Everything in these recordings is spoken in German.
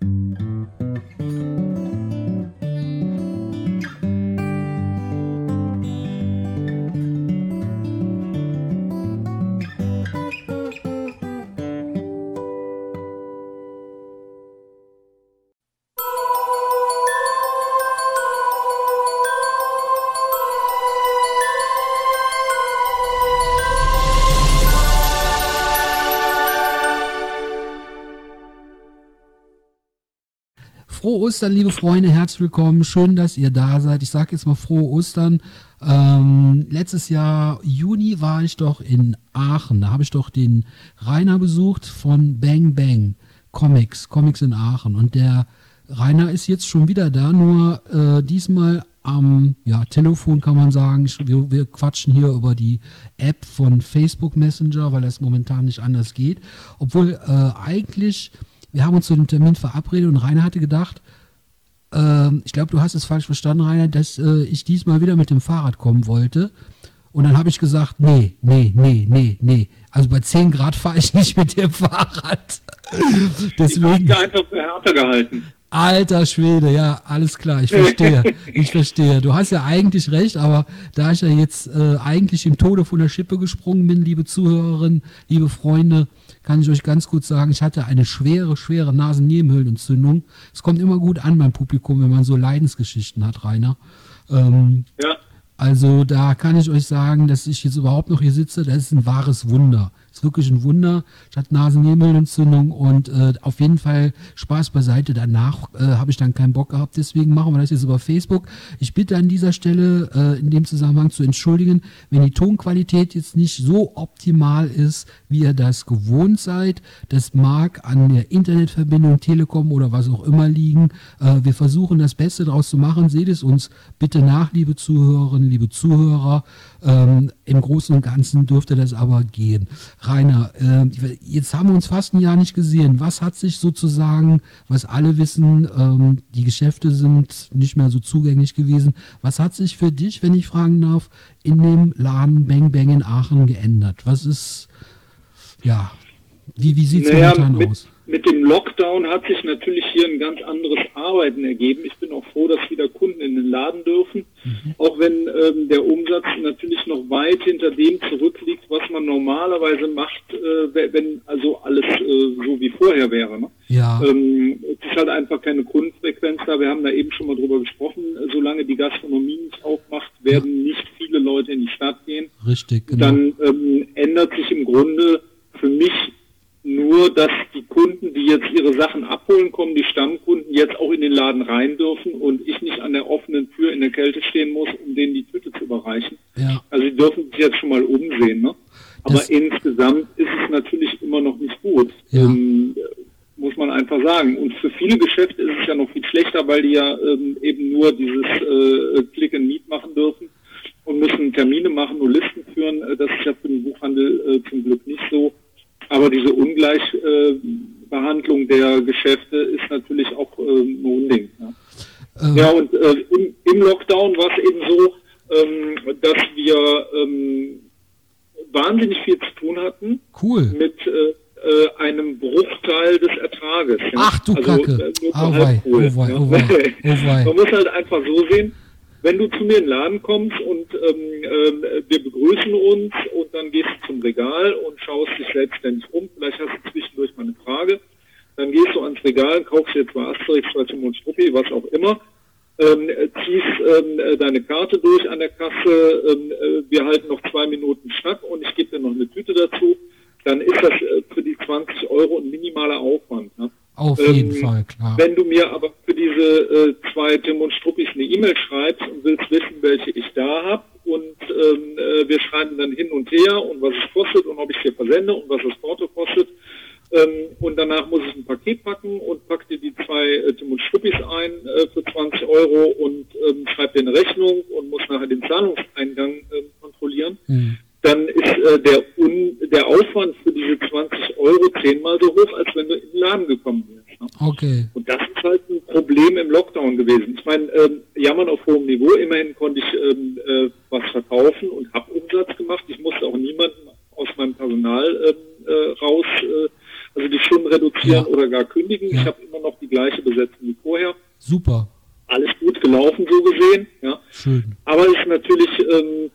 Mm-hmm. Ostern, liebe Freunde, herzlich willkommen. Schön, dass ihr da seid. Ich sage jetzt mal frohe Ostern. Ähm, letztes Jahr Juni war ich doch in Aachen. Da habe ich doch den Rainer besucht von Bang Bang Comics, Comics in Aachen. Und der Rainer ist jetzt schon wieder da, nur äh, diesmal am ja, Telefon kann man sagen. Ich, wir, wir quatschen hier über die App von Facebook Messenger, weil das momentan nicht anders geht. Obwohl äh, eigentlich wir haben uns zu dem Termin verabredet und Rainer hatte gedacht, äh, ich glaube, du hast es falsch verstanden, Rainer, dass äh, ich diesmal wieder mit dem Fahrrad kommen wollte. Und dann habe ich gesagt, nee, nee, nee, nee, nee. Also bei 10 Grad fahre ich nicht mit dem Fahrrad. Deswegen. Ich einfach für härter gehalten. Alter Schwede, ja, alles klar, ich verstehe, ich verstehe. Du hast ja eigentlich recht, aber da ich ja jetzt äh, eigentlich im Tode von der Schippe gesprungen bin, liebe Zuhörerinnen, liebe Freunde, kann ich euch ganz gut sagen, ich hatte eine schwere, schwere Nasennebenhöhlenentzündung. Es kommt immer gut an beim Publikum, wenn man so Leidensgeschichten hat, Rainer. Ähm, ja. Also da kann ich euch sagen, dass ich jetzt überhaupt noch hier sitze, das ist ein wahres Wunder ist wirklich ein Wunder. Hatte Nasennebenhöhlenentzündung und äh, auf jeden Fall Spaß beiseite. Danach äh, habe ich dann keinen Bock gehabt. Deswegen machen wir das jetzt über Facebook. Ich bitte an dieser Stelle äh, in dem Zusammenhang zu entschuldigen, wenn die Tonqualität jetzt nicht so optimal ist, wie ihr das gewohnt seid. Das mag an der Internetverbindung, Telekom oder was auch immer liegen. Äh, wir versuchen das Beste daraus zu machen. Seht es uns bitte nach, liebe Zuhörerinnen, liebe Zuhörer. Ähm, Im Großen und Ganzen dürfte das aber gehen. Rainer, äh, jetzt haben wir uns fast ein Jahr nicht gesehen. Was hat sich sozusagen, was alle wissen, ähm, die Geschäfte sind nicht mehr so zugänglich gewesen. Was hat sich für dich, wenn ich fragen darf, in dem Laden Bang Bang in Aachen geändert? Was ist, ja, wie, wie sieht es naja, momentan aus? Mit dem Lockdown hat sich natürlich hier ein ganz anderes Arbeiten ergeben. Ich bin auch froh, dass wieder Kunden in den Laden dürfen, mhm. auch wenn ähm, der Umsatz natürlich noch weit hinter dem zurückliegt, was man normalerweise macht, äh, wenn also alles äh, so wie vorher wäre. Ne? Ja. Ähm, es ist halt einfach keine Kundenfrequenz da. Wir haben da eben schon mal drüber gesprochen. Solange die Gastronomie nicht aufmacht, werden ja. nicht viele Leute in die Stadt gehen. Richtig, genau. Dann ähm, ändert sich im Grunde für mich nur, dass die Kunden, die jetzt ihre Sachen abholen kommen, die Stammkunden jetzt auch in den Laden rein dürfen und ich nicht an der offenen Tür in der Kälte stehen muss, um denen die Tüte zu überreichen. Ja. Also sie dürfen sich jetzt schon mal umsehen. Ne? Aber das insgesamt ist es natürlich immer noch nicht gut. Ja. Ähm, muss man einfach sagen. Und für viele Geschäfte ist es ja noch viel schlechter, weil die ja ähm, eben nur dieses äh, Click and Meet machen dürfen und müssen Termine machen, nur Listen führen. Äh, das ist ja für den Buchhandel äh, zum Glück nicht so. Aber diese Ungleichbehandlung äh, der Geschäfte ist natürlich auch äh, ein Unding. Ja, ähm. Ja und äh, im, im, Lockdown war es eben so, ähm, dass wir ähm, wahnsinnig viel zu tun hatten. Cool. Mit äh, äh, einem Bruchteil des Ertrages. Ja. Ach du also, Kacke. Äh, oh wei, oh wei, oh wei, oh. Man muss halt einfach so sehen, wenn du zu mir in den Laden kommst und ähm, äh, wir begrüßen uns und dann gehst du zum Regal und schaust dich selbstständig um, vielleicht hast du zwischendurch mal eine Frage, dann gehst du ans Regal, kaufst dir zwei Asterix, zwei Tim und Struppi, was auch immer, ähm, ziehst ähm, äh, deine Karte durch an der Kasse, ähm, äh, wir halten noch zwei Minuten Schnack und ich gebe dir noch eine Tüte dazu, dann ist das äh, für die 20 Euro ein minimaler Aufwand. Ne? Auf jeden ähm, Fall, klar. Wenn du mir aber für diese äh, zwei Tim und Struppis eine E-Mail schreibst und willst wissen, welche ich da habe und ähm, äh, wir schreiben dann hin und her und was es kostet und ob ich dir versende und was das Porto kostet ähm, und danach muss ich ein Paket packen und pack dir die zwei äh, Tim und Struppis ein äh, für 20 Euro und ähm, dir eine Rechnung und muss nachher den Zahlungseingang äh, kontrollieren. Mhm dann ist äh, der, Un der Aufwand für diese 20 Euro zehnmal so hoch, als wenn du in den Laden gekommen wärst. Ne? Okay. Und das ist halt ein Problem im Lockdown gewesen. Ich meine, ähm, jammern auf hohem Niveau. Immerhin konnte ich ähm, äh, was verkaufen und habe Umsatz gemacht. Ich musste auch niemanden aus meinem Personal ähm, äh, raus, äh, also die Stunden reduzieren ja. oder gar kündigen. Ja. Ich habe immer noch die gleiche Besetzung wie vorher. Super. Alles gut gelaufen, so gesehen. Ja. Schön. Aber es ist natürlich, ähm,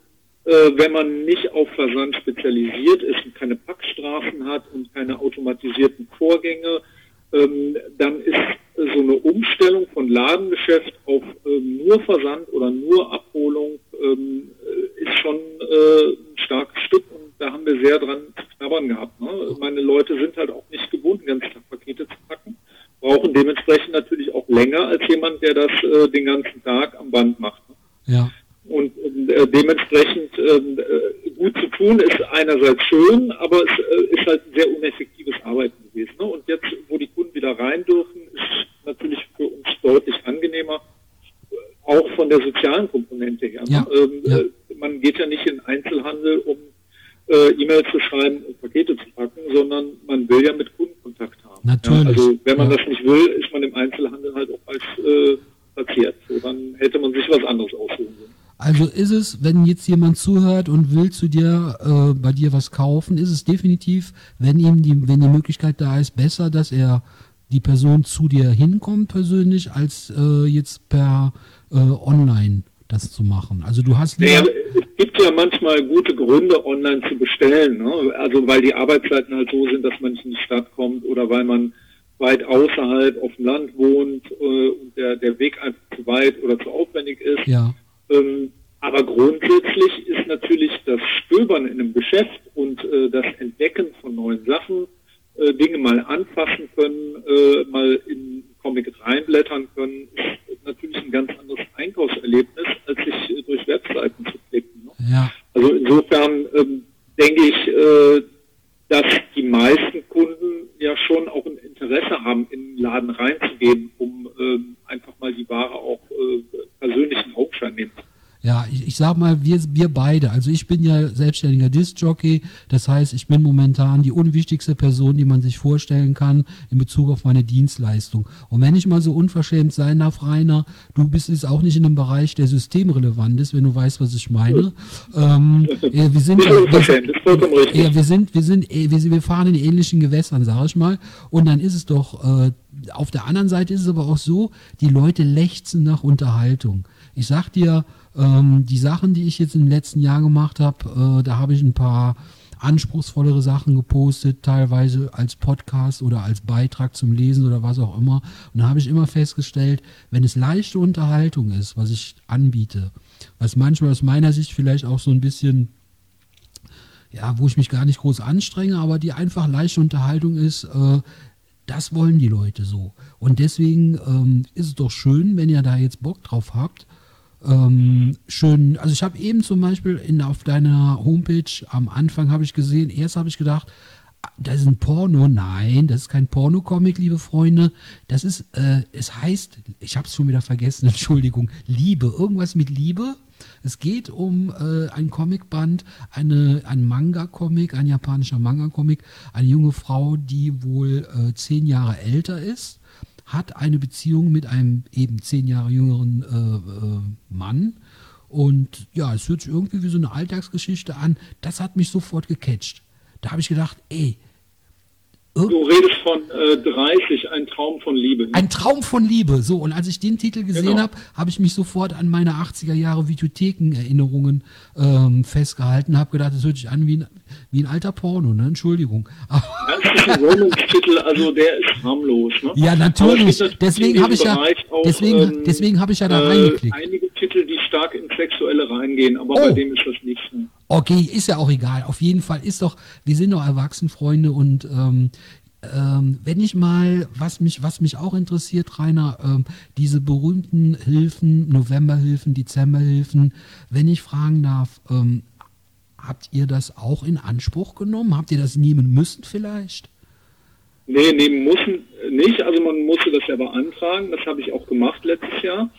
äh, wenn man nicht auf Versand spezialisiert ist und keine Packstraßen hat und keine automatisierten Vorgänge, ähm, dann ist so eine Umstellung von Ladengeschäft auf ähm, nur Versand oder nur Abholung ähm, äh, ist schon äh, ein starkes Stück und da haben wir sehr dran zu knabbern gehabt. Ne? Meine Leute sind halt auch nicht gewohnt, den ganzen Tag Pakete zu packen, brauchen dementsprechend natürlich auch länger als jemand, der das äh, den ganzen Tag am Band macht. Ja. Und äh, dementsprechend ähm, äh, gut zu tun ist einerseits schön, aber es äh, ist halt ein sehr uneffektives Arbeiten gewesen. Ne? Und jetzt, wo die Kunden wieder rein dürfen, ist natürlich für uns deutlich angenehmer, auch von der sozialen Komponente her. Ne? Ja, Ähm, ja. äh, man geht ja nicht in Einzelhandel, um äh, E-Mails zu schreiben und Pakete zu packen, sondern man will ja mit Kunden Kontakt haben. Natürlich, Ja, also wenn man ja. das nicht will, ist man im Einzelhandel halt auch als äh, platziert. So, dann hätte man sich was anderes aussuchen sollen. Also ist wenn jetzt jemand zuhört und will zu dir, äh, bei dir was kaufen, ist es definitiv, wenn ihm die, wenn die Möglichkeit da ist, besser, dass er die Person zu dir hinkommt persönlich, als äh, jetzt per äh, online das zu machen. Also du hast Naja, es gibt ja manchmal gute Gründe, online zu bestellen. Ne? Also weil die Arbeitszeiten halt so sind, dass man nicht in die Stadt kommt oder weil man weit außerhalb auf dem Land wohnt äh, und der, der Weg einfach zu weit oder zu aufwendig ist. ja, Ähm, aber grundsätzlich ist natürlich das Stöbern in einem Geschäft und äh, das Entdecken von neuen Sachen, äh, Dinge mal anfassen können, äh, mal in Comic reinblättern können, ist natürlich ein ganz anderes Einkaufserlebnis, als sich äh, durch Webseiten zu klicken. Ne? ja, Also insofern ähm, denke ich, äh, dass die meisten Kunden ja schon auch ein Interesse haben, in den Laden reinzugehen, um ähm, einfach mal die Ware auch äh, persönlich in Augenschein nehmen zu können. Ja, ich, sag mal, wir, wir beide. Also ich bin ja selbstständiger Disc-Jockey. Das heißt, ich bin momentan die unwichtigste Person, die man sich vorstellen kann in Bezug auf meine Dienstleistung. Und wenn ich mal so unverschämt sein darf, Rainer, du bist jetzt auch nicht in einem Bereich, der systemrelevant ist, wenn du weißt, was ich meine. Ähm, ja, wir sind Nicht ja, wir, sind, sind, fahren in ähnlichen Gewässern, sag ich mal. Und dann ist es doch, äh, auf der anderen Seite ist es aber auch so, die Leute lechzen nach Unterhaltung. Ich sag dir, ähm, die Sachen, die ich jetzt im letzten Jahr gemacht habe, äh, da habe ich ein paar anspruchsvollere Sachen gepostet, teilweise als Podcast oder als Beitrag zum Lesen oder was auch immer. Und da habe ich immer festgestellt, wenn es leichte Unterhaltung ist, was ich anbiete, was manchmal aus meiner Sicht vielleicht auch so ein bisschen ja, wo ich mich gar nicht groß anstrenge, aber die einfach leichte Unterhaltung ist, äh, das wollen die Leute so. Und deswegen ähm, ist es doch schön, wenn ihr da jetzt Bock drauf habt. Ähm, schön, also ich habe eben zum Beispiel in, auf deiner Homepage am Anfang habe ich gesehen, erst habe ich gedacht, ah, das ist ein Porno. Nein, das ist kein Porno-Comic, liebe Freunde. Das ist, äh, es heißt, ich habe es schon wieder vergessen, Entschuldigung, Liebe, irgendwas mit Liebe. Es geht um äh, ein Comicband, eine, ein Manga-Comic, ein japanischer Manga-Comic, eine junge Frau, die wohl äh, zehn Jahre älter ist, hat eine Beziehung mit einem eben zehn Jahre jüngeren äh, äh, Mann. Und ja, es hört sich irgendwie wie so eine Alltagsgeschichte an. Das hat mich sofort gecatcht. Da habe ich gedacht, ey, Du redest von äh, 30, ein Traum von Liebe. Ein Traum von Liebe. So, und als ich den Titel gesehen Genau. habe, habe ich mich sofort an meine 80er Jahre Videotheken-Erinnerungen ähm, festgehalten, habe gedacht, das hört sich an wie ein, wie ein alter Porno, ne? Entschuldigung. Ein Romance-Titel, also der ist harmlos. Ne? ja, natürlich. gibt Deswegen habe ich ja, auch, deswegen, ähm, deswegen habe ich ja da äh, reingeklickt. Einige Titel, die stark ins Sexuelle reingehen, aber Oh. bei dem ist das nicht so. Okay, ist ja auch egal. Auf jeden Fall ist doch, wir sind doch Erwachsenfreunde und ähm, ähm, wenn ich mal, was mich, was mich auch interessiert, Rainer, ähm, diese berühmten Hilfen, Novemberhilfen, Dezemberhilfen, wenn ich fragen darf, ähm, habt ihr das auch in Anspruch genommen? Habt ihr das nehmen müssen vielleicht? Nee, nehmen muss nicht. Also man musste das ja beantragen. Das habe ich auch gemacht letztes Jahr.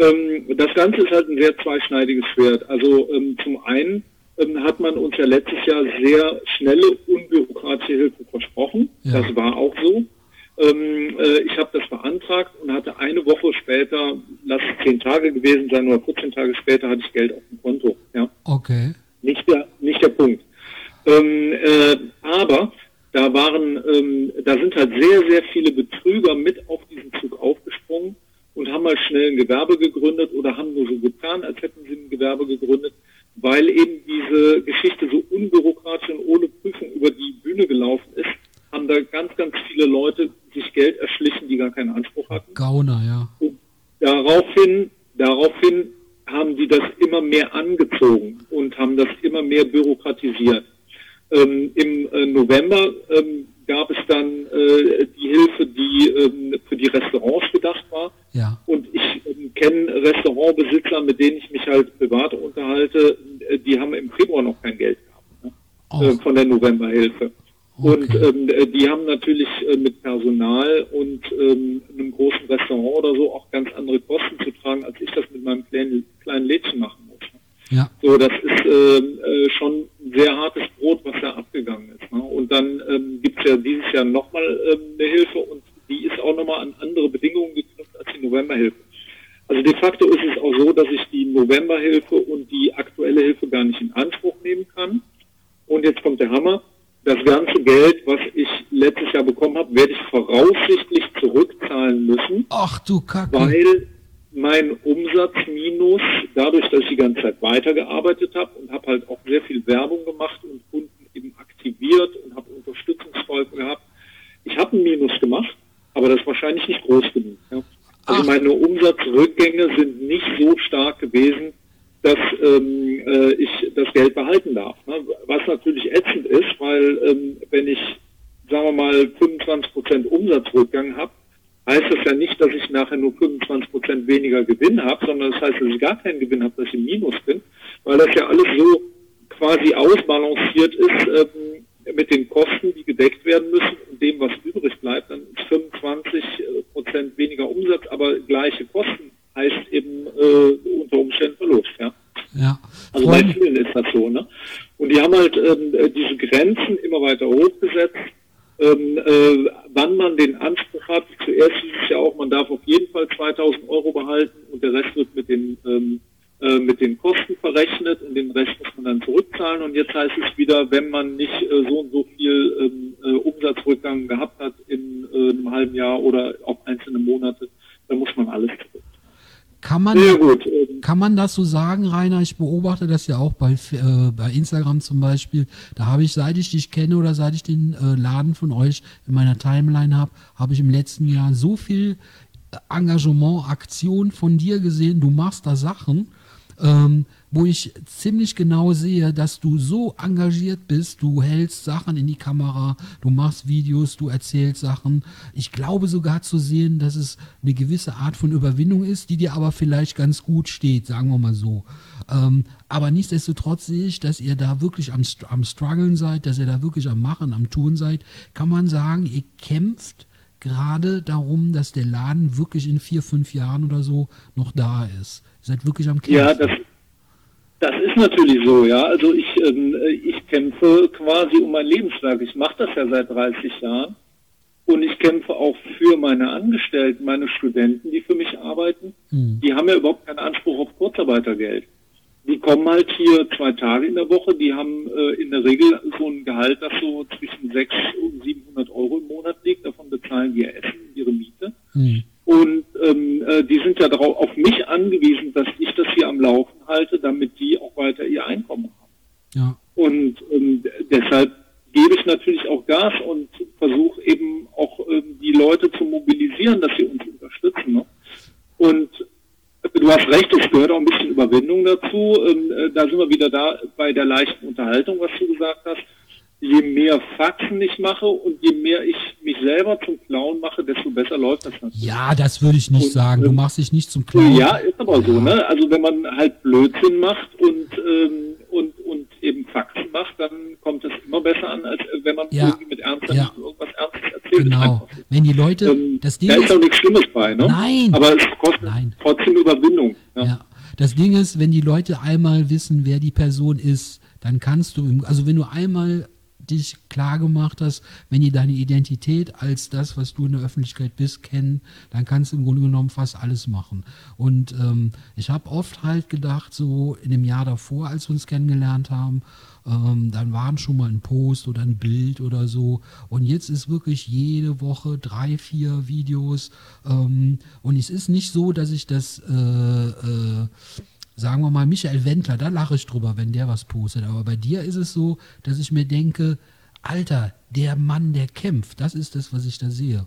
Ähm, das Ganze ist halt ein sehr zweischneidiges Schwert. Also ähm, zum einen ähm, hat man uns ja letztes Jahr sehr schnelle, unbürokratische Hilfe versprochen. Ja. Das war auch so. Ähm, äh, ich habe das beantragt und hatte eine Woche später, lass es zehn Tage gewesen sein oder 14 Tage später, hatte ich Geld auf dem Konto. Ja Okay. nicht der, nicht der Punkt. Ähm, äh, aber Da waren, ähm, da sind halt sehr, sehr viele Betrüger mit auf diesen Zug aufgesprungen und haben mal schnell ein Gewerbe gegründet oder haben nur so getan, als hätten sie ein Gewerbe gegründet, weil eben diese Geschichte so unbürokratisch und ohne Prüfung über die Bühne gelaufen ist, haben da ganz, ganz viele Leute sich Geld erschlichen, die gar keinen Anspruch hatten. Gauner, ja. Und daraufhin, daraufhin haben die das immer mehr angezogen und haben das immer mehr bürokratisiert. Ähm, Im äh, November ähm, gab es dann äh, die Hilfe, die ähm, für die Restaurants gedacht war. Ja. Und ich ähm, kenne Restaurantbesitzer, mit denen ich mich halt privat unterhalte, äh, die haben im Februar noch kein Geld gehabt ne? Äh, von der Novemberhilfe. Und Okay. ähm, äh, die haben natürlich äh, mit Personal und ähm, einem großen Restaurant oder so auch ganz andere Kosten zu tragen, als ich das mit meinem kleinen, kleinen Lädchen machen muss. ne? Ja. So, das ist ähm, äh, schon ein sehr hartes Brot, was da abgegangen ist. Ne? Und dann ähm, gibt's ja dieses Jahr nochmal ähm, eine Hilfe und die ist auch nochmal an andere Bedingungen geknüpft als die Novemberhilfe. Also de facto ist es auch so, dass ich die Novemberhilfe und die aktuelle Hilfe gar nicht in Anspruch nehmen kann. Und jetzt kommt der Hammer. Das ganze Geld, was ich letztes Jahr bekommen habe, werde ich voraussichtlich zurückzahlen müssen Ach du Kacke. weil mein Umsatzminus, dadurch, dass ich die ganze Zeit weitergearbeitet habe und habe halt auch sehr viel Werbung gemacht und Kunden eben aktiviert und habe Unterstützungsfolgen gehabt, ich habe ein Minus gemacht, aber das ist wahrscheinlich nicht groß genug. Ja. Also Ach. meine Umsatzrückgänge sind nicht so stark gewesen, dass ähm, äh, ich das Geld behalten darf. Ne? Was natürlich ätzend ist, weil ähm, wenn ich, sagen wir mal, 25 Prozent Umsatzrückgang habe, heißt das ja nicht, dass ich nachher nur 25 Weniger Gewinn habe, sondern das heißt, dass ich gar keinen Gewinn habe, dass ich im Minus bin, weil das ja alles so quasi ausbalanciert ist ähm, mit den Kosten, die gedeckt werden müssen und dem, was übrig bleibt. Dann ist 25 Prozent weniger Umsatz, aber gleiche Kosten heißt eben äh, unter Umständen Verlust. Ja? Ja. Also bei Freunde, vielen ist das so, ne? Und die haben halt ähm, äh, diese Grenzen immer weiter hochgesetzt, ähm, äh, wann man den Anspruch hat. Zuerst hieß es ja auch, man darf auf jeden Fall 2000 Euro behalten und der Rest wird mit den ähm, äh, mit den Kosten verrechnet und den Rest muss man dann zurückzahlen. Und jetzt heißt es wieder, wenn man nicht äh, so und so viel ähm, äh, Umsatzrückgang gehabt hat in äh, einem halben Jahr oder auf einzelne Monate, dann muss man alles zurück. kann man, Sehr gut. Ähm, kann man das so sagen, Rainer? Ich beobachte das ja auch bei, äh, bei Instagram zum Beispiel. Da habe ich, seit ich dich kenne oder seit ich den äh, Laden von euch in meiner Timeline habe, habe ich im letzten Jahr so viel Engagement, Aktion von dir gesehen. Du machst da Sachen, ähm, wo ich ziemlich genau sehe, dass du so engagiert bist. Du hältst Sachen in die Kamera, du machst Videos, du erzählst Sachen. Ich glaube sogar zu sehen, dass es eine gewisse Art von Überwindung ist, die dir aber vielleicht ganz gut steht, sagen wir mal so. Ähm, aber nichtsdestotrotz sehe ich, dass ihr da wirklich am, am Struggeln seid, dass ihr da wirklich am Machen, am Tun seid. Kann man sagen, ihr kämpft gerade darum, dass der Laden wirklich in vier, fünf Jahren oder so noch da ist. Seid wirklich am Kämpfen. Ja, das, das ist natürlich so, ja. Also ich, ähm, äh, ich kämpfe quasi um mein Lebenswerk. Ich mache das ja seit 30 Jahren. Und ich kämpfe auch für meine Angestellten, meine Studenten, die für mich arbeiten. Hm. Die haben ja überhaupt keinen Anspruch auf Kurzarbeitergeld. Die kommen halt hier zwei Tage in der Woche. Die haben äh, in der Regel so ein Gehalt, das so zwischen 600 und 700 Euro im Monat liegt. Davon bezahlen die ihr Essen und ihre Miete. Hm. Und ähm, äh, die sind ja darauf auf mich angewiesen, dass ich das hier am Laufen halte, damit die auch weiter ihr Einkommen haben. Ja. Und ähm, deshalb gebe ich natürlich auch Gas und versuche eben auch ähm, die Leute zu mobilisieren, dass sie uns unterstützen. Ne? Und du hast recht, es gehört auch ein bisschen Überwindung dazu. Ähm, äh, da sind wir wieder da bei der leichten Unterhaltung, was du gesagt hast. Je mehr Faxen ich mache und je mehr ich mich selber zum Clown mache, desto besser läuft das natürlich. Ja, das würde ich nicht Und, sagen. Du ähm, machst dich nicht zum Clown. Ja, ist aber so, ne? Also wenn man halt Blödsinn macht und, ähm, und, und eben Faxen macht, dann kommt es immer besser an, als wenn man Ja. irgendwie mit ernster Ja. irgendwas Ernstes erzählt. Genau. Wenn die Leute, Ähm, das Ding da ist ist, auch nichts Schlimmes bei, ne? Nein. Aber es kostet Nein. trotzdem Überwindung. Ja. Ja. Das Ding ist, wenn die Leute einmal wissen, wer die Person ist, dann kannst du, also wenn du einmal dich klar gemacht hast, wenn die deine Identität als das, was du in der Öffentlichkeit bist, kennen, dann kannst du im Grunde genommen fast alles machen. Und ähm, ich habe oft halt gedacht, so in dem Jahr davor, als wir uns kennengelernt haben, ähm, dann waren schon mal ein Post oder ein Bild oder so. Und jetzt ist wirklich jede Woche drei, vier Videos. Ähm, und es ist nicht so, dass ich das äh, äh, sagen wir mal, Michael Wendler, da lache ich drüber, wenn der was postet. Aber bei dir ist es so, dass ich mir denke, Alter, der Mann, der kämpft, das ist das, was ich da sehe.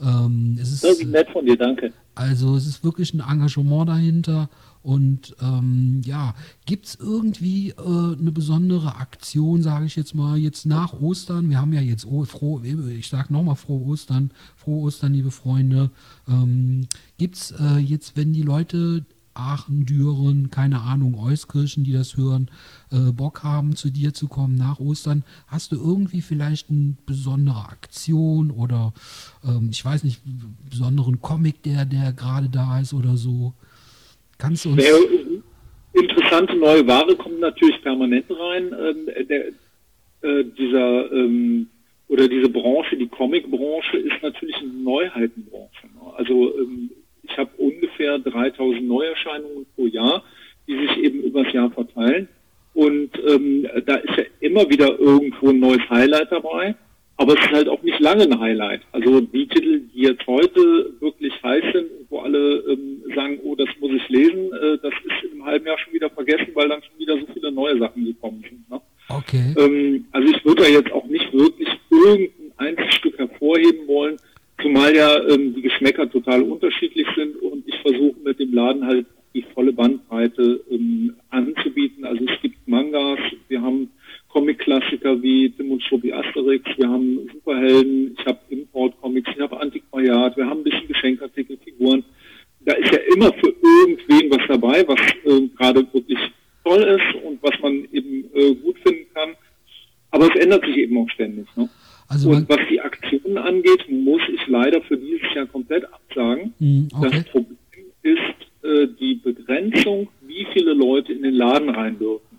Ähm, es ist, das ist nett von dir, danke. Also es ist wirklich ein Engagement dahinter. Und ähm, ja, gibt es irgendwie äh, eine besondere Aktion, sage ich jetzt mal, jetzt nach Ostern? Wir haben ja jetzt oh, froh, ich sage nochmal frohe Ostern, frohe Ostern, liebe Freunde. Ähm, gibt es äh, jetzt, wenn die Leute Aachen, Düren, keine Ahnung, Euskirchen, die das hören, äh, Bock haben, zu dir zu kommen nach Ostern. Hast du irgendwie vielleicht eine besondere Aktion oder ähm, ich weiß nicht, besonderen Comic, der, der gerade da ist oder so? Kannst du uns. Sehr interessante neue Ware kommt natürlich permanent rein. Ähm, der, äh, dieser ähm, oder diese Branche, die Comic-Branche, ist natürlich eine Neuheitenbranche. Ne? Also ähm, ich habe ungefähr 3000 Neuerscheinungen pro Jahr, die sich eben übers Jahr verteilen. Und ähm, da ist ja immer wieder irgendwo ein neues Highlight dabei. Aber es ist halt auch nicht lange ein Highlight. Also die Titel, die jetzt heute wirklich heiß sind, wo alle ähm, sagen, oh, das muss ich lesen, äh, das ist einem halben Jahr schon wieder vergessen, weil dann schon wieder so viele neue Sachen gekommen sind. Ne? Okay. Ähm, also ich würde da jetzt auch nicht wirklich wollen, Zumal ja ähm, die Geschmäcker total unterschiedlich sind und ich versuche mit dem Laden halt die volle Bandbreite ähm, anzubieten. Also es gibt Mangas, wir haben Comic-Klassiker wie Tim und Struppi Asterix, wir haben Superhelden, ich habe Import-Comics, ich habe Antiquariat, wir haben ein bisschen Geschenkartikel, Figuren. Da ist ja immer für irgendwen was dabei, was äh, gerade wirklich toll ist und was man eben äh, gut finden kann. Aber es ändert sich eben auch ständig. Ne? Also und was die Aktionen angeht, muss ich leider für dieses Jahr komplett absagen. Mm, okay. Das Problem ist äh, die Begrenzung, wie viele Leute in den Laden rein dürfen.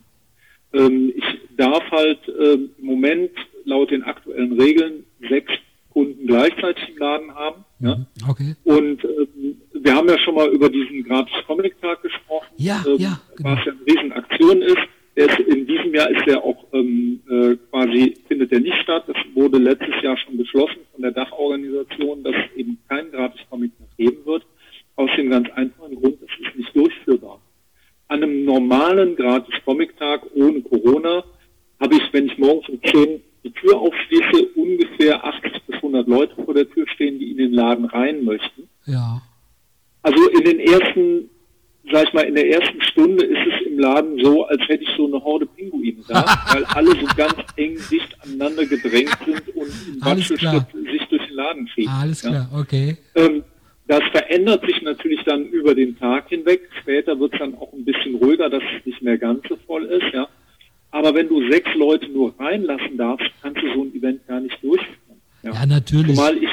Ähm, ich darf halt äh, im Moment laut den aktuellen Regeln sechs Kunden gleichzeitig im Laden haben. Ja? Mhm, okay. Und ähm, wir haben ja schon mal über diesen gratis Comic Tag gesprochen, ja, ähm, ja, genau. was ja eine Riesenaktion ist. Ist, in diesem Jahr ist er auch ähm, äh, quasi, findet er nicht statt. Das wurde letztes Jahr schon beschlossen von der Dachorganisation, dass es eben keinen Gratis-Comic mehr geben wird. Aus dem ganz einfachen Grund, das ist nicht durchführbar. An einem normalen Gratis-Comic-Tag ohne Corona habe ich, wenn ich morgens um 10 die Tür aufschließe, ungefähr 80 bis 100 Leute vor der Tür stehen, die in den Laden rein möchten. Ja. Also in den ersten sag ich mal, in der ersten Stunde ist es im Laden so, als hätte ich so eine Horde Pinguine da, weil alle so ganz eng dicht aneinander gedrängt sind und Watschelschritt sich durch den Laden fegen. Alles ja. klar, okay. Ähm, das verändert sich natürlich dann über den Tag hinweg. Später wird es dann auch ein bisschen ruhiger, dass es nicht mehr ganz so voll ist, ja. Aber wenn du sechs Leute nur reinlassen darfst, kannst du so ein Event gar nicht durchführen. Ja, ja natürlich. Zumal ich,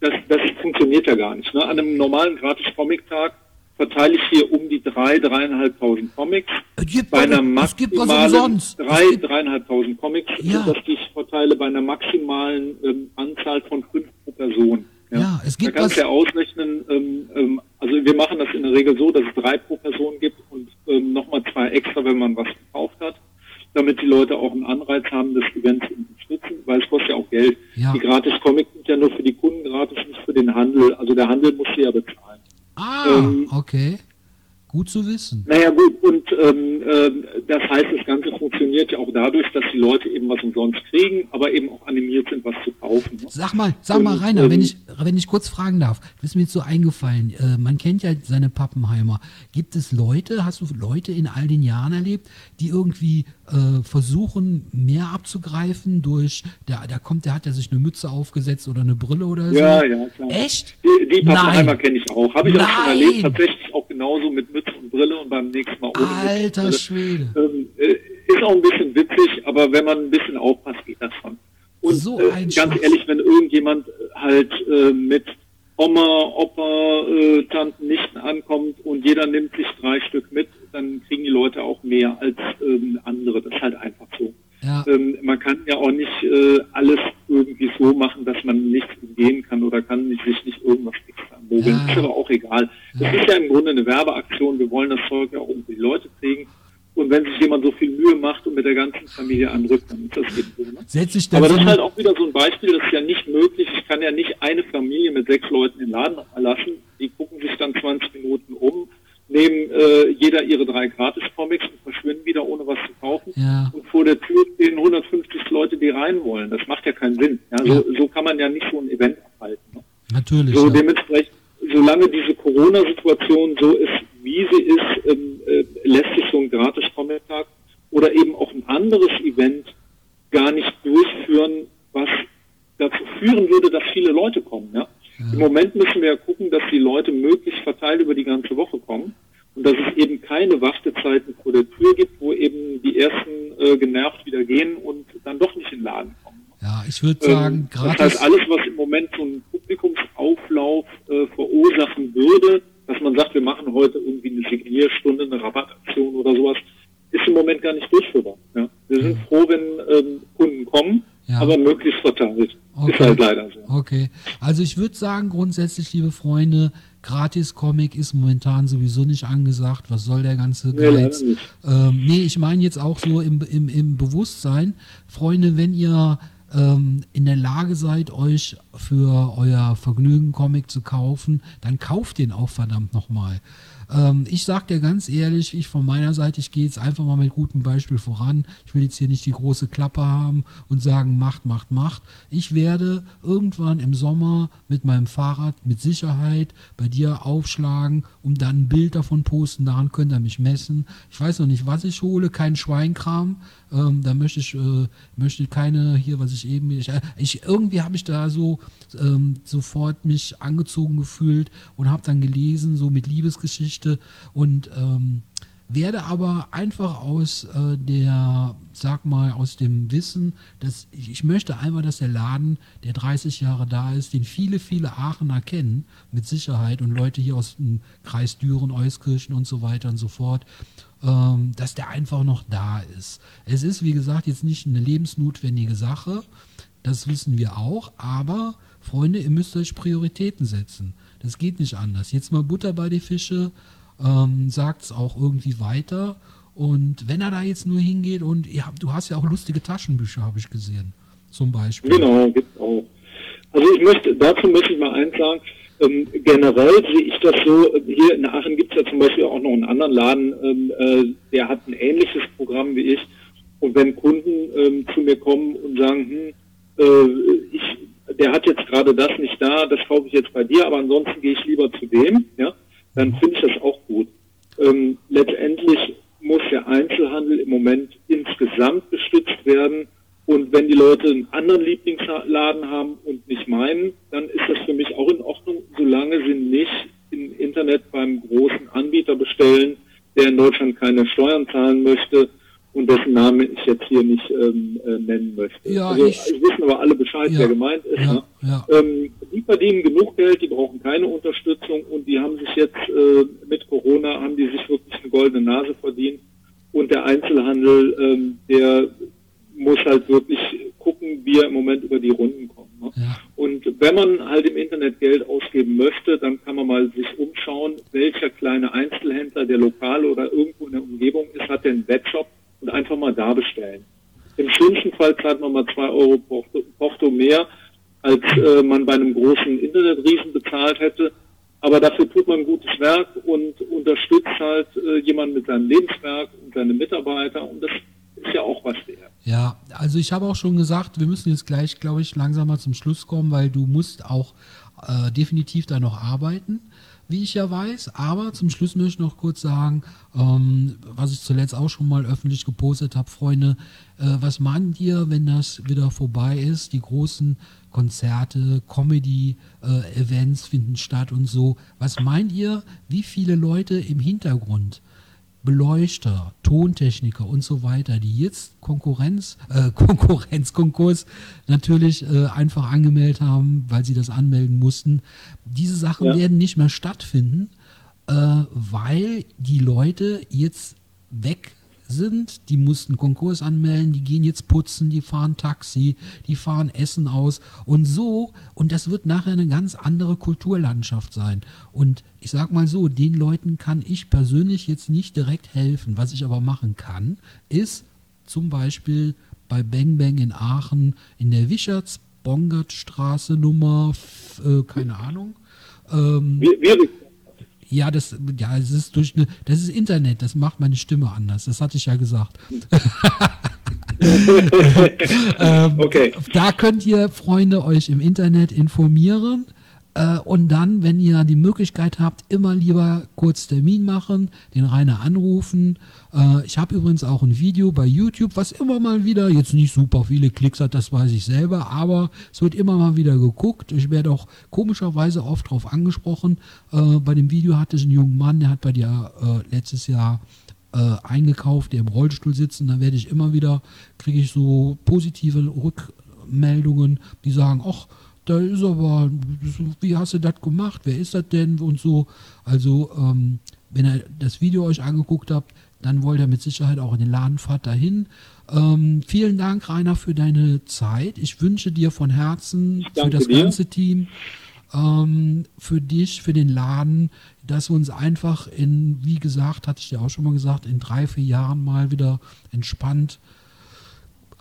das, das funktioniert ja gar nicht. Ne? An einem normalen Gratis-Comic-Tag verteile ich hier um die drei, dreieinhalbtausend Comics. Gibt bei einer maximalen drei, dreieinhalbtausend Comics, ja. dass ich verteile bei einer maximalen ähm, Anzahl von fünf pro Person. Ja, ja es gibt da kannst du ja ausrechnen, ähm, ähm, also wir machen das in der Regel so, dass es drei pro Person gibt und ähm, nochmal zwei extra, wenn man was gekauft hat, damit die Leute auch einen Anreiz haben, das Event zu unterstützen, weil es kostet ja auch Geld. Ja. Die gratis Comics sind ja nur für die Kunden gratis, nicht für den Handel. Also der Handel muss sie ja bezahlen. Ah, ähm, okay. Gut zu wissen. Naja gut, und ähm, äh, das heißt, das Ganze funktioniert ja auch dadurch, dass die Leute eben was umsonst kriegen, aber eben auch animiert sind, was zu kaufen. Ne? Sag mal, sag und, mal, Rainer, ähm, wenn ich wenn ich kurz fragen darf, ist mir jetzt so eingefallen. Äh, man kennt ja seine Pappenheimer. Gibt es Leute, hast du Leute in all den Jahren erlebt, die irgendwie äh, versuchen, mehr abzugreifen durch, der, der kommt, der hat ja sich eine Mütze aufgesetzt oder eine Brille oder so. Ja, ja, klar. Echt? Die, die Pappenheimer kenne ich auch. Habe ich Nein. auch schon erlebt, tatsächlich auch genauso mit Mütze und Brille und beim nächsten Mal ohne Alter Mütze Schwede. Ähm, äh, ist auch ein bisschen witzig, aber wenn man ein bisschen aufpasst, geht das schon. Und so äh, ganz Schatz. ehrlich, wenn irgendjemand halt äh, mit Oma, Opa, äh, Tanten, Nichten ankommt und jeder nimmt sich drei Stück mit, dann kriegen die Leute auch mehr als ähm, andere. Das ist halt einfach so. Ja. Ähm, man kann ja auch nicht äh, alles irgendwie so machen, dass man nichts umgehen kann oder kann nicht, sich nicht irgendwas extra mogeln. Ja. Ist aber auch egal. Das ja. ist ja im Grunde eine Werbeaktion. Wir wollen das Zeug ja auch um die Leute kriegen. Und wenn sich jemand so viel Mühe macht und mit der ganzen Familie anrückt, dann ist das eben so. Ne? Aber das ist halt auch wieder so ein Beispiel, das ist ja nicht möglich. Ich kann ja nicht eine Familie mit sechs Leuten in den Laden lassen. Die gucken sich dann 20 Minuten um, nehmen äh, jeder ihre drei Gratis-Comics und verschwinden wieder, ohne was zu kaufen. Ja. Stehen 150 Leute, die rein wollen. Das macht ja keinen Sinn. Ja, so, ja. so kann man ja nicht so ein Event abhalten. Ne? Natürlich. So dementsprechend, solange diese Corona-Situation so ist, wie sie ist, ähm, äh, lässt sich so ein Gratis-Comic-Tag oder eben auch ein anderes Event gar nicht durchführen, was dazu führen würde, dass viele Leute kommen. Ja? Ja. Im Moment müssen wir ja gucken, dass die Leute möglichst verteilt über die ganze Woche kommen und dass es eben keine Wartezeiten vor der Tür gibt, wo eben die ersten äh, genervt wieder gehen und dann doch nicht in den Laden kommen. Ja, ich würde sagen, ähm, gratis. Das heißt, alles, was im Moment so einen Publikumsauflauf äh, verursachen würde, dass man sagt, wir machen heute irgendwie eine Signierstunde, eine Rabattaktion oder sowas, ist im Moment gar nicht durchführbar. Ja. Wir sind froh, wenn ähm, Kunden kommen, ja. aber möglichst verteilt. Okay. Ist halt leider so. Okay. Also ich würde sagen, grundsätzlich, liebe Freunde, Gratis-Comic ist momentan sowieso nicht angesagt. Was soll der ganze Geiz? Nee, ähm, nee ich meine jetzt auch so im, im, im Bewusstsein. Freunde, wenn ihr ähm, in der Lage seid, euch für euer Vergnügen Comic zu kaufen, dann kauft den auch verdammt nochmal. Ähm, ich sag dir ganz ehrlich, ich von meiner Seite, ich gehe jetzt einfach mal mit gutem Beispiel voran. Ich will jetzt hier nicht die große Klappe haben und sagen, macht, macht, macht. Ich werde irgendwann im Sommer mit meinem Fahrrad mit Sicherheit bei dir aufschlagen, um dann ein Bild davon posten. Daran könnt ihr mich messen. Ich weiß noch nicht, was ich hole, kein Schweinkram. Ähm, da möchte ich äh, möchte keine hier, was ich eben ich, ich irgendwie habe ich da so ähm, sofort mich angezogen gefühlt und habe dann gelesen so mit Liebesgeschichte und ähm, werde aber einfach aus äh, der, sag mal, aus dem Wissen, dass ich, ich, möchte einfach, dass der Laden, der 30 Jahre da ist, den viele, viele Aachener kennen, mit Sicherheit und Leute hier aus dem Kreis Düren, Euskirchen und so weiter und so fort ähm, dass der einfach noch da ist. Es ist, wie gesagt, jetzt nicht eine lebensnotwendige Sache, das wissen wir auch, aber Freunde, ihr müsst euch Prioritäten setzen. Das geht nicht anders. Jetzt mal Butter bei die Fische, ähm, sagt es auch irgendwie weiter. Und wenn er da jetzt nur hingeht und ja, du hast ja auch lustige Taschenbücher, habe ich gesehen, zum Beispiel. Genau, gibt auch. Also ich möchte, dazu möchte ich mal eins sagen, ähm, generell sehe ich das so, hier in Aachen gibt es ja zum Beispiel auch noch einen anderen Laden, ähm, äh, der hat ein ähnliches Programm wie ich. Und wenn Kunden ähm, zu mir kommen und sagen, hm, äh, ich, der hat jetzt gerade das nicht da, das kaufe ich jetzt bei dir, aber ansonsten gehe ich lieber zu dem, ja, dann finde ich das auch gut. Ähm, letztendlich muss der Einzelhandel im Moment insgesamt gestützt werden und wenn die Leute einen anderen Lieblingsladen haben und nicht meinen, dann ist das für mich auch in Ordnung, solange sie nicht im Internet beim großen Anbieter bestellen, der in Deutschland keine Steuern zahlen möchte und dessen Namen ich jetzt hier nicht ähm, äh, nennen möchte. Ja, also ich, ich wissen aber alle Bescheid, ja, wer gemeint ist. Ja, ne? ja. Ähm, die verdienen genug Geld, die brauchen keine Unterstützung und die haben sich jetzt äh, mit Corona haben die sich wirklich eine goldene Nase verdient. Und der Einzelhandel, ähm, der muss halt wirklich gucken, wie er im Moment über die Runden kommt. Ne? Ja. Und wenn man halt im Internet Geld ausgeben möchte, dann kann man mal sich umschauen, welcher kleine Einzelhändler, der lokal oder irgendwo in der Umgebung ist, hat den Webshop und einfach mal da bestellen. Im schlimmsten Fall zahlt man mal zwei Euro Porto, mehr, als äh, man bei einem großen Internetriesen bezahlt hätte. Aber dafür tut man gutes Werk und unterstützt halt äh, jemanden mit seinem Lebenswerk und seine Mitarbeiter und das ist ja auch was wert. Ja, also ich habe auch schon gesagt, wir müssen jetzt gleich, glaube ich, langsam mal zum Schluss kommen, weil du musst auch äh, definitiv da noch arbeiten, wie ich ja weiß. Aber zum Schluss möchte ich noch kurz sagen, ähm, was ich zuletzt auch schon mal öffentlich gepostet habe, Freunde, äh, was meint ihr, wenn das wieder vorbei ist? Die großen Konzerte, Comedy-Events äh, finden statt und so. Was meint ihr, wie viele Leute im Hintergrund Beleuchter, Tontechniker und so weiter, die jetzt Konkurrenz, äh, Konkurrenz, Konkurs natürlich äh, einfach angemeldet haben, weil sie das anmelden mussten. Diese Sachen ja. werden nicht mehr stattfinden, äh, weil die Leute jetzt weg sind, die mussten Konkurs anmelden, die gehen jetzt putzen, die fahren Taxi, die fahren Essen aus und so, und das wird nachher eine ganz andere Kulturlandschaft sein. Und ich sag mal so, den Leuten kann ich persönlich jetzt nicht direkt helfen. Was ich aber machen kann, ist zum Beispiel bei Bang Bang in Aachen in der Wischerts Bongertstraße Nummer, äh, keine Ahnung. Ähm, wie, wie, ja, das, ja, es ist durch eine, das ist Internet, das macht meine Stimme anders. Das hatte ich ja gesagt. ähm, okay. Da könnt ihr, Freunde, euch im Internet informieren. Äh, und dann, wenn ihr die Möglichkeit habt, immer lieber kurz Termin machen, den Rainer anrufen. Äh, ich habe übrigens auch ein Video bei YouTube, was immer mal wieder, jetzt nicht super viele Klicks hat, das weiß ich selber, aber es wird immer mal wieder geguckt. Ich werde auch komischerweise oft darauf angesprochen. Äh, bei dem Video hatte ich einen jungen Mann, der hat bei dir letztes Jahr eingekauft, der im Rollstuhl sitzt. Und da werde ich immer wieder, kriege ich so positive Rückmeldungen, die sagen, ach, da ist aber, wie hast du das gemacht? Wer ist das denn? Und so. Also, ähm, wenn ihr das Video euch angeguckt habt, dann wollt ihr mit Sicherheit auch in den Ladenfahrt dahin. Ähm, vielen Dank, Rainer, für deine Zeit. Ich wünsche dir von Herzen für das dir. ganze Team, ähm, für dich, für den Laden, dass wir uns einfach in, wie gesagt, hatte ich dir auch schon mal gesagt, in drei, vier Jahren mal wieder entspannt ah,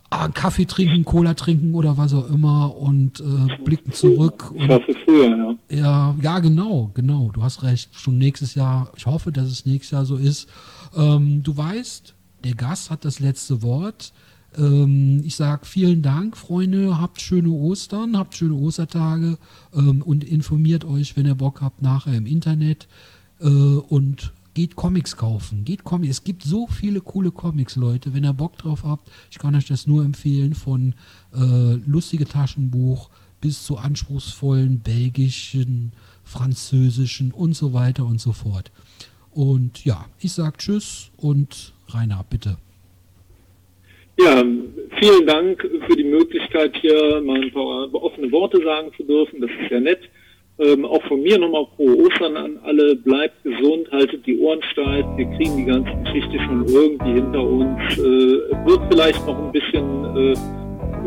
Kaffee trinken, Cola trinken oder was auch immer und äh, blicken zurück. Und, früher, ja. Ja, ja, genau, genau. Du hast recht. Schon nächstes Jahr, ich hoffe, dass es nächstes Jahr so ist. Ähm, du weißt, der Gast hat das letzte Wort. Ähm, ich sage vielen Dank, Freunde. Habt schöne Ostern, habt schöne Ostertage ähm, und informiert euch, wenn ihr Bock habt, nachher im Internet. Äh, und geht Comics kaufen. Geht Comics. Es gibt so viele coole Comics, Leute. Wenn ihr Bock drauf habt, ich kann euch das nur empfehlen, von äh, lustige Taschenbuch bis zu anspruchsvollen belgischen, französischen und so weiter und so fort. Und ja, ich sage Tschüss und Rainer, bitte. Ja, vielen Dank für die Möglichkeit, hier mal ein paar offene Worte sagen zu dürfen. Das ist sehr nett. Ähm, auch von mir nochmal frohe Ostern an alle. Bleibt gesund, haltet die Ohren steif. Wir kriegen die ganze Geschichte schon irgendwie hinter uns. Äh, wird vielleicht noch ein bisschen äh,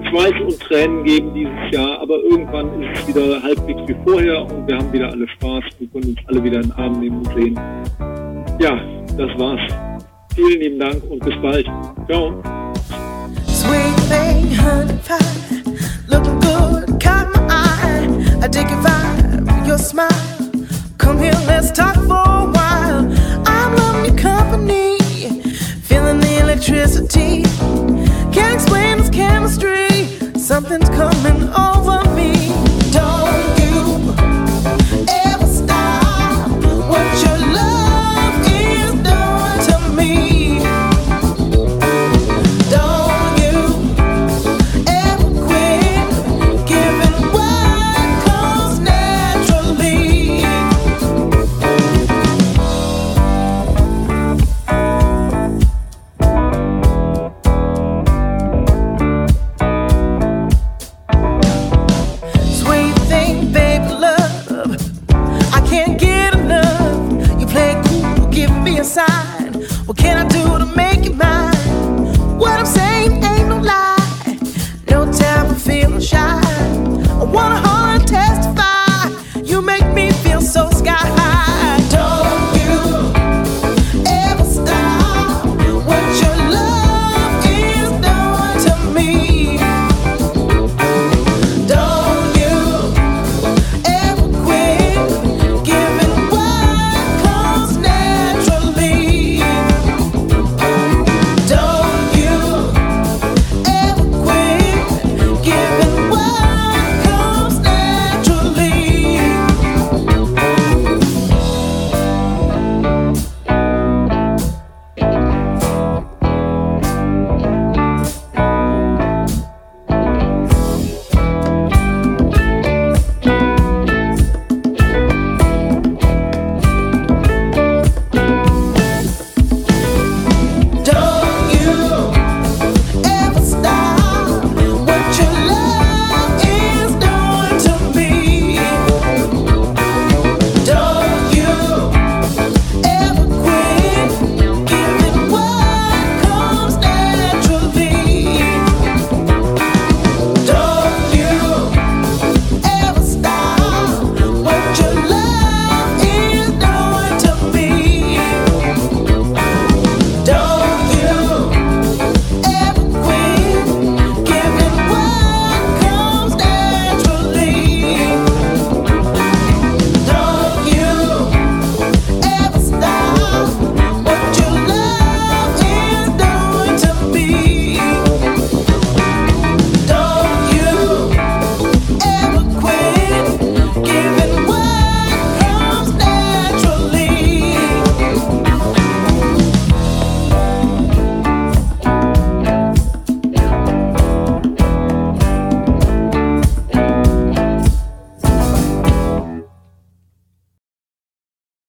Schweiß und Tränen geben dieses Jahr, aber irgendwann ist es wieder halbwegs wie vorher und wir haben wieder alle Spaß. Wir können uns alle wieder in den Arm nehmen und sehen. Ja, das war's. Vielen lieben Dank und bis bald. Ciao. Sweet thing, honey pie, looking good, my eye. I dig your vibe, your smile. Come here, let's talk for a while. I'm loving your company, feeling the electricity. Can't explain this chemistry, something's coming on.